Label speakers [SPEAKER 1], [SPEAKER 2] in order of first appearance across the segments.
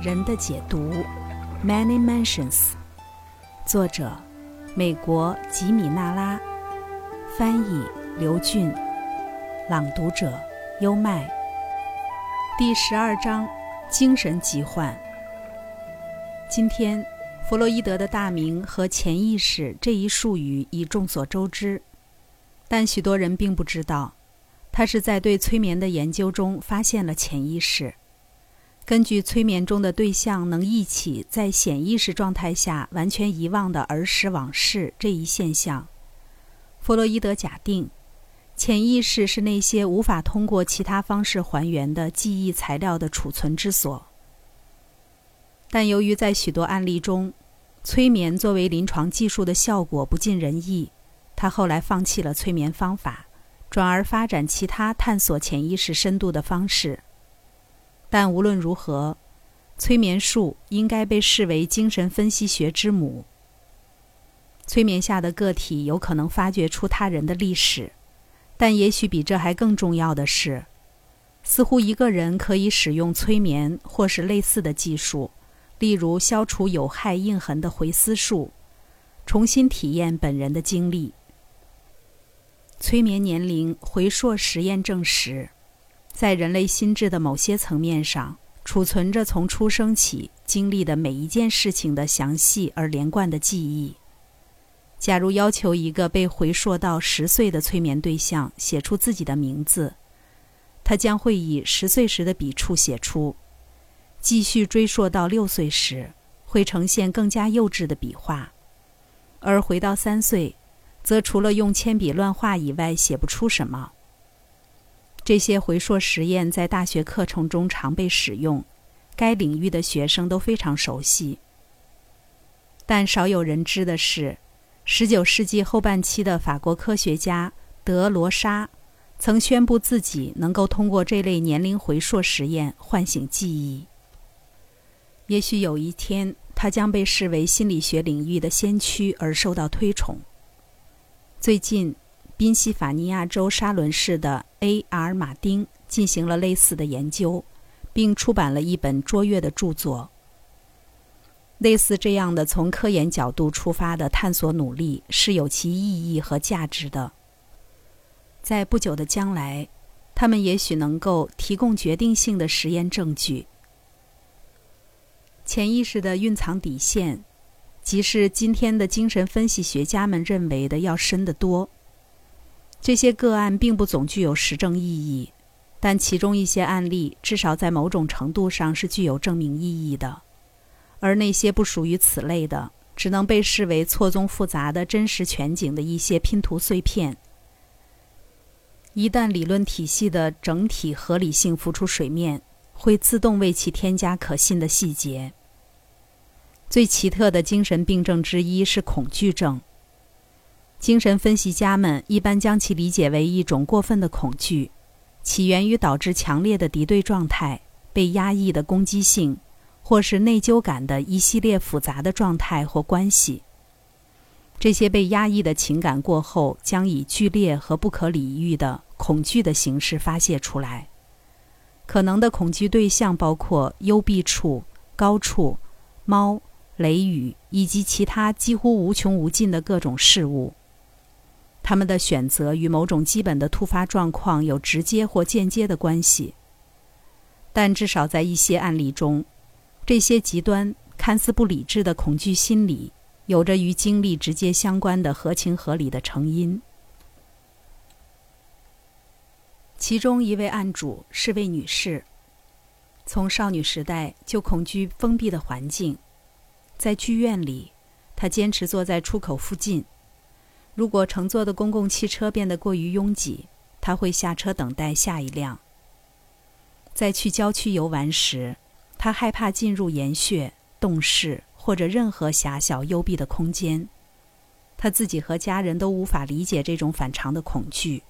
[SPEAKER 1] 人的解读》，Many Mansions，作者美国吉米纳拉，翻译刘俊，朗读者优麦。第十二章：精神疾患。今天，弗洛伊德的大名和潜意识这一术语已众所周知，但许多人并不知道，他是在对催眠的研究中发现了潜意识。根据催眠中的对象能忆起在显意识状态下完全遗忘的儿时往事这一现象，弗洛伊德假定，潜意识是那些无法通过其他方式还原的记忆材料的储存之所。但由于在许多案例中，催眠作为临床技术的效果不尽人意，他后来放弃了催眠方法，转而发展其他探索潜意识深度的方式。但无论如何，催眠术应该被视为精神分析学之母。催眠下的个体有可能发掘出他人的历史，但也许比这还更重要的是，似乎一个人可以使用催眠或是类似的技术。例如，消除有害印痕的回思术，重新体验本人的经历。催眠年龄回溯实验证实，在人类心智的某些层面上，储存着从出生起经历的每一件事情的详细而连贯的记忆。假如要求一个被回溯到十岁的催眠对象写出自己的名字，他将会以十岁时的笔触写出。继续追溯到六岁时，会呈现更加幼稚的笔画；而回到三岁，则除了用铅笔乱画以外，写不出什么。这些回溯实验在大学课程中常被使用，该领域的学生都非常熟悉。但少有人知的是，19世纪后半期的法国科学家德罗莎，曾宣布自己能够通过这类年龄回溯实验唤醒记忆。也许有一天，他将被视为心理学领域的先驱而受到推崇。最近，宾夕法尼亚州沙伦市的 A.R. 马丁进行了类似的研究，并出版了一本卓越的著作。类似这样的从科研角度出发的探索努力是有其意义和价值的。在不久的将来，他们也许能够提供决定性的实验证据。潜意识的蕴藏底线，即是今天的精神分析学家们认为的要深得多。这些个案并不总具有实证意义，但其中一些案例至少在某种程度上是具有证明意义的，而那些不属于此类的，只能被视为错综复杂的真实全景的一些拼图碎片。一旦理论体系的整体合理性浮出水面，会自动为其添加可信的细节。最奇特的精神病症之一是恐惧症。精神分析家们一般将其理解为一种过分的恐惧，起源于导致强烈的敌对状态、被压抑的攻击性，或是内疚感的一系列复杂的状态或关系。这些被压抑的情感过后，将以剧烈和不可理喻的恐惧的形式发泄出来。可能的恐惧对象包括幽闭处、高处、猫。雷雨以及其他几乎无穷无尽的各种事物，他们的选择与某种基本的突发状况有直接或间接的关系。但至少在一些案例中，这些极端、看似不理智的恐惧心理，有着与经历直接相关的合情合理的成因。其中一位案主是位女士，从少女时代就恐惧封闭的环境。在剧院里，她坚持坐在出口附近。如果乘坐的公共汽车变得过于拥挤，他会下车等待下一辆。在去郊区游玩时，他害怕进入岩穴、洞室或者任何狭小幽闭的空间。他自己和家人都无法理解这种反常的恐惧，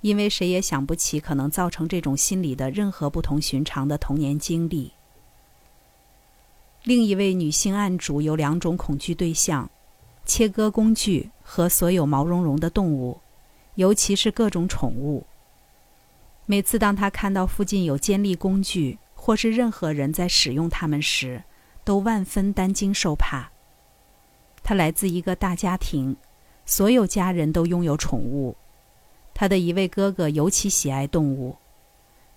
[SPEAKER 1] 因为谁也想不起可能造成这种心理的任何不同寻常的童年经历。另一位女性案主有两种恐惧对象：切割工具和所有毛茸茸的动物，尤其是各种宠物。每次当他看到附近有尖利工具或是任何人在使用它们时，都万分担惊受怕。他来自一个大家庭，所有家人都拥有宠物。他的一位哥哥尤其喜爱动物，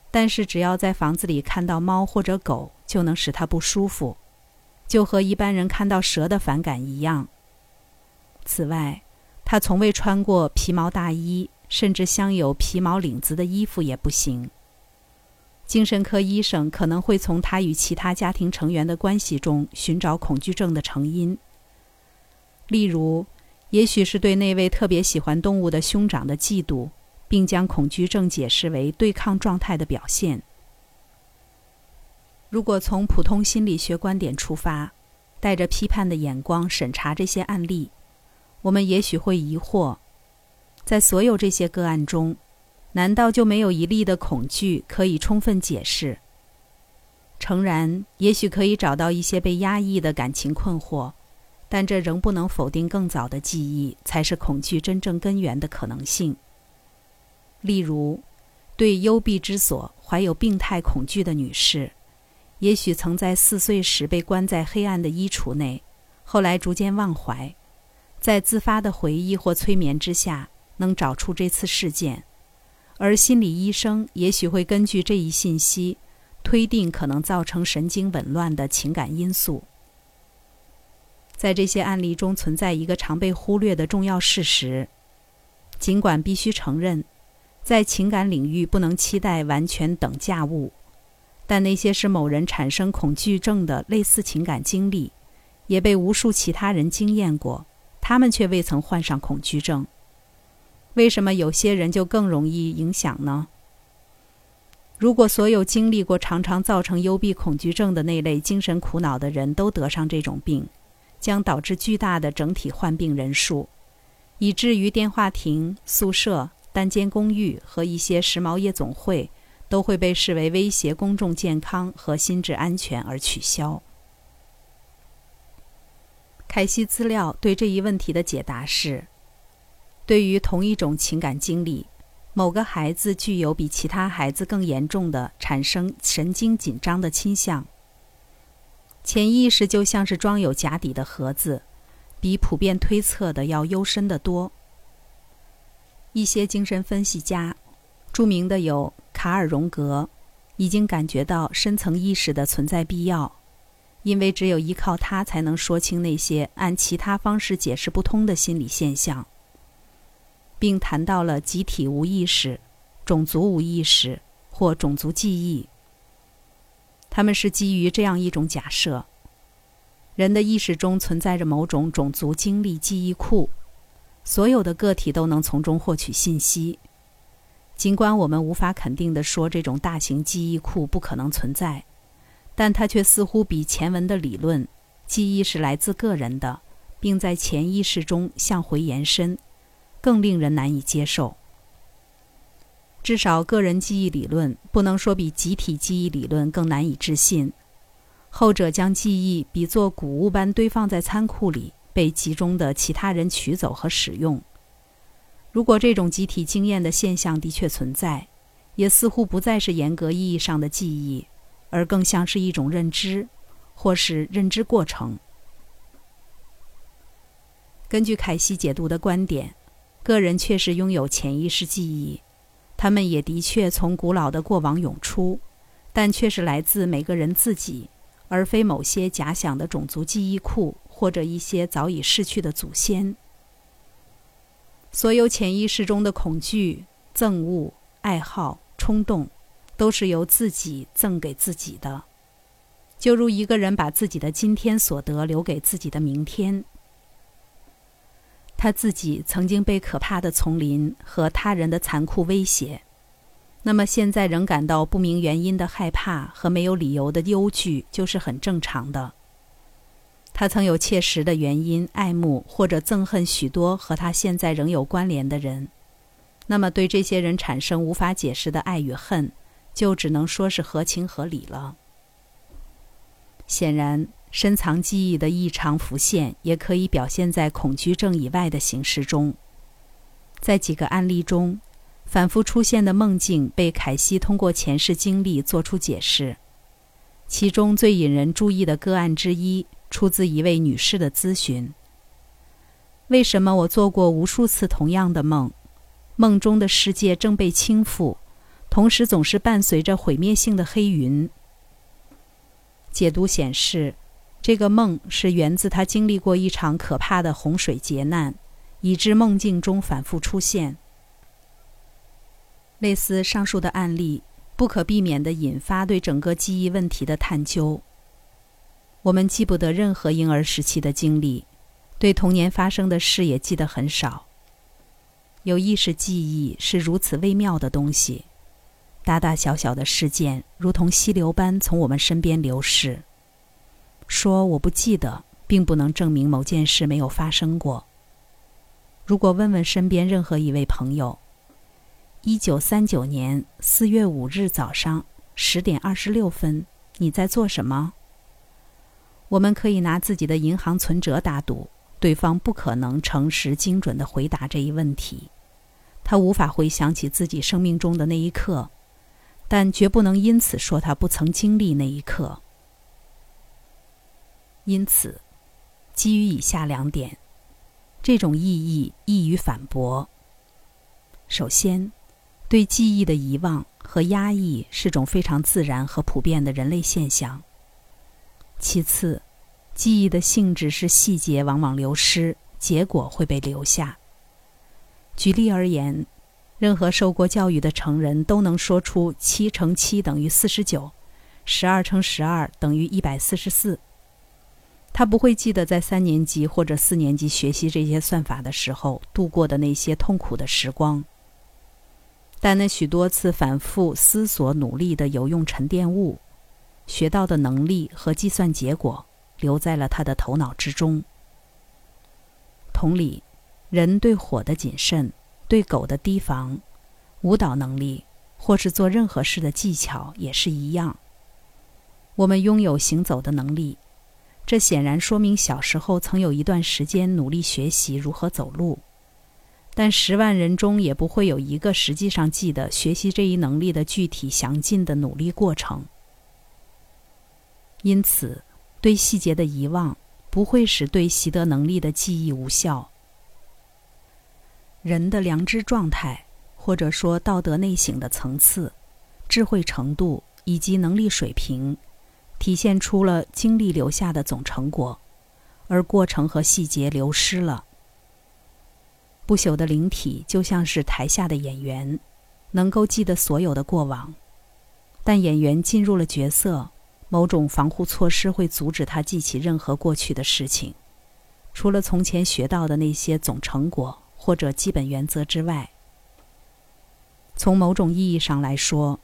[SPEAKER 1] 但是只要在房子里看到猫或者狗，就能使他不舒服，就和一般人看到蛇的反感一样。此外，他从未穿过皮毛大衣，甚至镶有皮毛领子的衣服也不行。精神科医生可能会从他与其他家庭成员的关系中寻找恐惧症的成因，例如。也许是对那位特别喜欢动物的兄长的嫉妒，并将恐惧症解释为对抗状态的表现。如果从普通心理学观点出发，带着批判的眼光审查这些案例，我们也许会疑惑：在所有这些个案中，难道就没有一例的恐惧可以充分解释？诚然，也许可以找到一些被压抑的感情困惑。但这仍不能否定更早的记忆才是恐惧真正根源的可能性。例如，对幽闭之所怀有病态恐惧的女士，也许曾在四岁时被关在黑暗的衣橱内，后来逐渐忘怀，在自发的回忆或催眠之下，能找出这次事件，而心理医生也许会根据这一信息，推定可能造成神经紊乱的情感因素。在这些案例中，存在一个常被忽略的重要事实：尽管必须承认，在情感领域不能期待完全等价物，但那些使某人产生恐惧症的类似情感经历，也被无数其他人经验过，他们却未曾患上恐惧症。为什么有些人就更容易影响呢？如果所有经历过常常造成幽闭恐惧症的那类精神苦恼的人都得上这种病，将导致巨大的整体患病人数，以至于电话亭、宿舍、单间公寓和一些时髦夜总会都会被视为威胁公众健康和心智安全而取消。凯西资料对这一问题的解答是：对于同一种情感经历，某个孩子具有比其他孩子更严重的产生神经紧张的倾向。潜意识就像是装有假底的盒子，比普遍推测的要幽深得多。一些精神分析家，著名的有卡尔·荣格，已经感觉到深层意识的存在必要，因为只有依靠它才能说清那些按其他方式解释不通的心理现象，并谈到了集体无意识、种族无意识或种族记忆。他们是基于这样一种假设：人的意识中存在着某种种族经历记忆库，所有的个体都能从中获取信息。尽管我们无法肯定地说这种大型记忆库不可能存在，但它却似乎比前文的理论“记忆是来自个人的，并在潜意识中向回延伸”更令人难以接受。至少，个人记忆理论不能说比集体记忆理论更难以置信。后者将记忆比作谷物般堆放在仓库里，被集中的其他人取走和使用。如果这种集体经验的现象的确存在，也似乎不再是严格意义上的记忆，而更像是一种认知，或是认知过程。根据凯西解读的观点，个人确实拥有潜意识记忆。他们也的确从古老的过往涌出，但却是来自每个人自己，而非某些假想的种族记忆库或者一些早已逝去的祖先。所有潜意识中的恐惧、憎恶、爱好、冲动，都是由自己赠给自己的，就如一个人把自己的今天所得留给自己的明天。他自己曾经被可怕的丛林和他人的残酷威胁，那么现在仍感到不明原因的害怕和没有理由的忧惧，就是很正常的。他曾有切实的原因爱慕或者憎恨许多和他现在仍有关联的人，那么对这些人产生无法解释的爱与恨，就只能说是合情合理了。显然。深藏记忆的异常浮现，也可以表现在恐惧症以外的形式中。在几个案例中，反复出现的梦境被凯西通过前世经历做出解释。其中最引人注意的个案之一，出自一位女士的咨询：为什么我做过无数次同样的梦？梦中的世界正被倾覆，同时总是伴随着毁灭性的黑云。解读显示，这个梦是源自他经历过一场可怕的洪水劫难，以致梦境中反复出现。类似上述的案例。不可避免地引发对整个记忆问题的探究。我们记不得任何婴儿时期的经历，对童年发生的事也记得很少。有意识记忆是如此微妙的东西，大大小小的事件如同溪流般从我们身边流逝。说我不记得，并不能证明某件事没有发生过。如果问问身边任何一位朋友，一九三九年四月五日早上十点二十六分，你在做什么？我们可以拿自己的银行存折打赌，对方不可能诚实精准的回答这一问题。他无法回想起自己生命中的那一刻，但绝不能因此说他不曾经历那一刻。因此，基于以下两点，这种意义易于反驳。首先。对记忆的遗忘和压抑是种非常自然和普遍的人类现象。其次，记忆的性质是细节往往流失，结果会被留下。举例而言，任何受过教育的成人都能说出七乘七等于四十九，十二乘十二等于一百四十四。他不会记得在三年级或者四年级学习这些算法的时候度过的那些痛苦的时光。但那许多次反复思索、努力的有用沉淀物，学到的能力和计算结果，留在了他的头脑之中。同理，人对火的谨慎，对狗的提防，舞蹈能力，或是做任何事的技巧也是一样。我们拥有行走的能力，这显然说明小时候曾有一段时间努力学习如何走路。但十万人中也不会有一个实际上记得学习这一能力的具体详尽的努力过程。因此，对细节的遗忘不会使对习得能力的记忆无效。人的良知状态，或者说道德内省的层次、智慧程度以及能力水平，体现出了经历留下的总成果，而过程和细节流失了。不朽的灵体就像是台下的演员，能够记得所有的过往，但演员进入了角色，某种防护措施会阻止他记起任何过去的事情，除了从前学到的那些总成果或者基本原则之外。从某种意义上来说，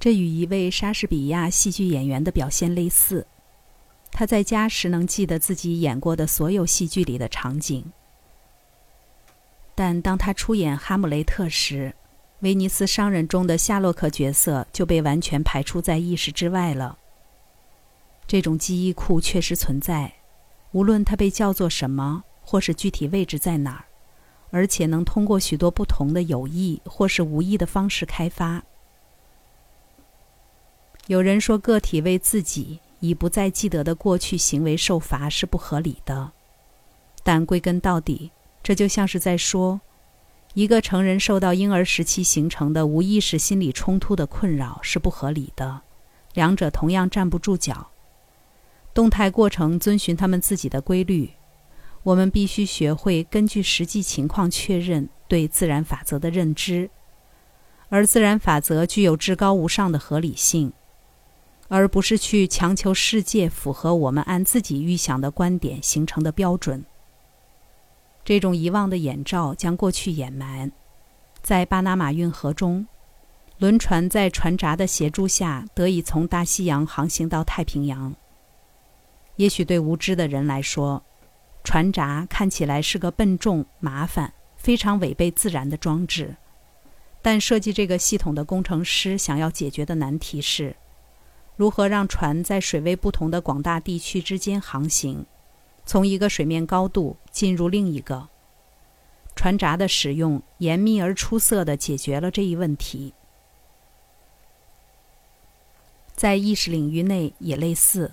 [SPEAKER 1] 这与一位莎士比亚戏剧演员的表现类似，他在家时能记得自己演过的所有戏剧里的场景。但当他出演《哈姆雷特》时，威尼斯商人中的夏洛克角色就被完全排除在意识之外了。这种记忆库确实存在，无论它被叫做什么，或是具体位置在哪儿，而且能通过许多不同的有意或是无意的方式开发。有人说，个体为自己已不再记得的过去行为受罚是不合理的，但归根到底。这就像是在说，一个成人受到婴儿时期形成的无意识心理冲突的困扰是不合理的，两者同样站不住脚。动态过程遵循他们自己的规律，我们必须学会根据实际情况确认对自然法则的认知，而自然法则具有至高无上的合理性，而不是去强求世界符合我们按自己预想的观点形成的标准。这种遗忘的眼罩将过去掩埋，在巴拿马运河中，轮船在船闸的协助下得以从大西洋航行到太平洋。也许对无知的人来说，船闸看起来是个笨重、麻烦、非常违背自然的装置，但设计这个系统的工程师想要解决的难题是：如何让船在水位不同的广大地区之间航行。从一个水面高度进入另一个，船闸的使用严密而出色的解决了这一问题。在意识领域内也类似。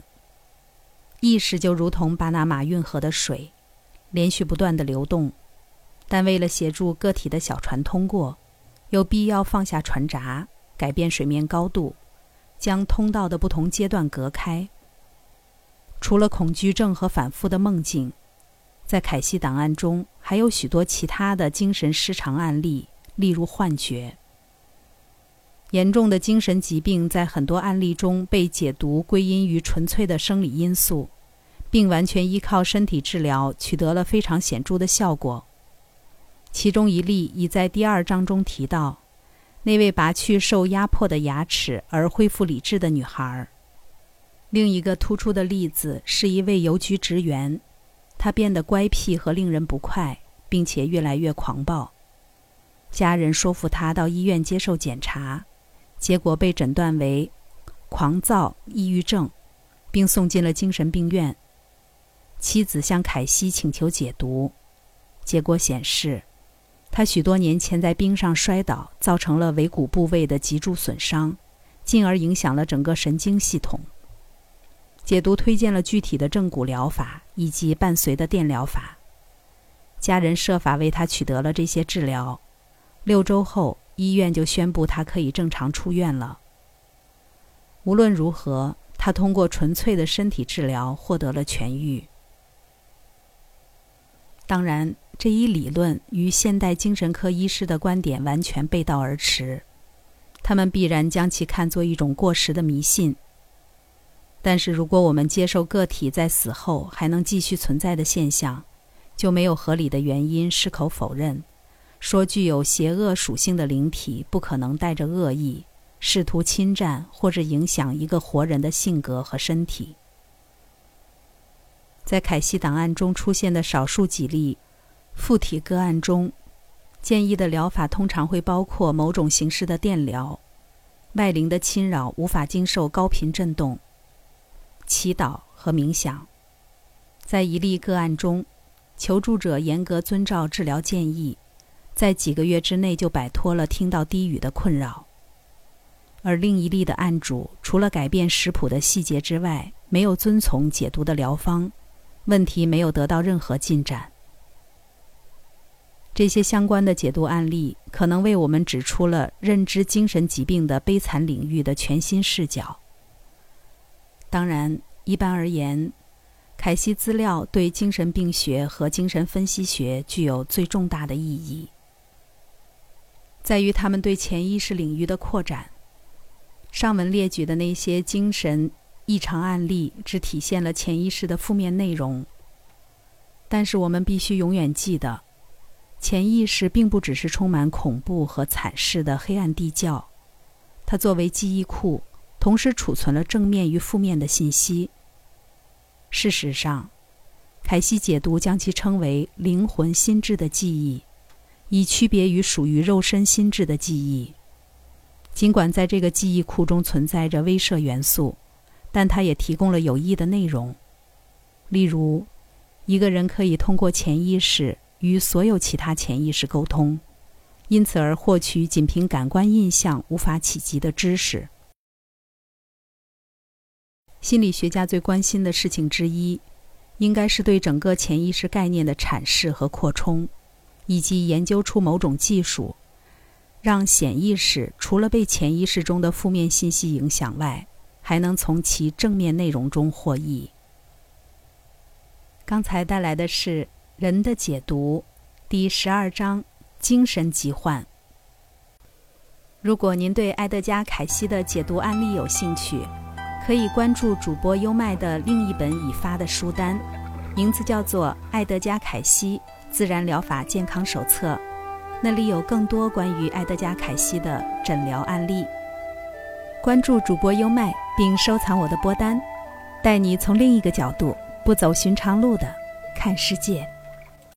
[SPEAKER 1] 意识就如同巴拿马运河的水，连续不断的流动，但为了协助个体的小船通过，有必要放下船闸，改变水面高度，将通道的不同阶段隔开。除了恐惧症和反复的梦境，在凯西档案中还有许多其他的精神失常案例，例如幻觉。严重的精神疾病在很多案例中被解读归因于纯粹的生理因素，并完全依靠身体治疗取得了非常显著的效果。其中一例已在第二章中提到，那位拔去受压迫的牙齿而恢复理智的女孩。另一个突出的例子是一位邮局职员，他变得乖僻和令人不快，并且越来越狂暴。家人说服他到医院接受检查。结果被诊断为狂躁抑郁症，并送进了精神病院。妻子向凯西请求解读，结果显示，他许多年前在冰上摔倒，造成了尾骨部位的脊柱损伤，进而影响了整个神经系统。解读推荐了具体的正骨疗法以及伴随的电疗法。家人设法为他取得了这些治疗。六周后。医院就宣布他可以正常出院了。无论如何，他通过纯粹的身体治疗获得了痊愈。当然，这一理论与现代精神科医师的观点完全背道而驰，他们必然将其看作一种过时的迷信。但是，如果我们接受个体在死后还能继续存在的现象，就没有合理的原因矢口否认。说具有邪恶属性的灵体不可能带着恶意，试图侵占或者影响一个活人的性格和身体。在凯西档案中出现的少数几例附体个案中，建议的疗法通常会包括某种形式的电疗、外灵的侵扰无法经受高频振动、祈祷和冥想。在一例个案中，求助者严格遵照治疗建议。在几个月之内就摆脱了听到低语的困扰，而另一例的案主除了改变食谱的细节之外，没有遵从解毒的疗方，问题没有得到任何进展。这些相关的解读案例可能为我们指出了认知精神疾病的悲惨领域的全新视角。当然，一般而言，凯西资料对精神病学和精神分析学具有最重大的意义。在于他们对潜意识领域的扩展。上文列举的那些精神异常案例，只体现了潜意识的负面内容。但是我们必须永远记得，潜意识并不只是充满恐怖和惨事的黑暗地窖，它作为记忆库，同时储存了正面与负面的信息。事实上，凯西解读将其称为灵魂心智的记忆。以区别于属于肉身心智的记忆，尽管在这个记忆库中存在着威慑元素，但它也提供了有益的内容。例如，一个人可以通过潜意识与所有其他潜意识沟通，因此而获取仅凭感官印象无法企及的知识。心理学家最关心的事情之一，应该是对整个潜意识概念的阐释和扩充。以及研究出某种技术，让显意识除了被潜意识中的负面信息影响外，还能从其正面内容中获益。刚才带来的是《人的解读》第十二章“精神疾患”。如果您对埃德加·凯西的解读案例有兴趣，可以关注主播优麦的另一本已发的书单，名字叫做《埃德加·凯西》。自然疗法健康手册，那里有更多关于埃德加·凯西的诊疗案例。关注主播优麦，并收藏我的播单，带你从另一个角度、不走寻常路的看世界。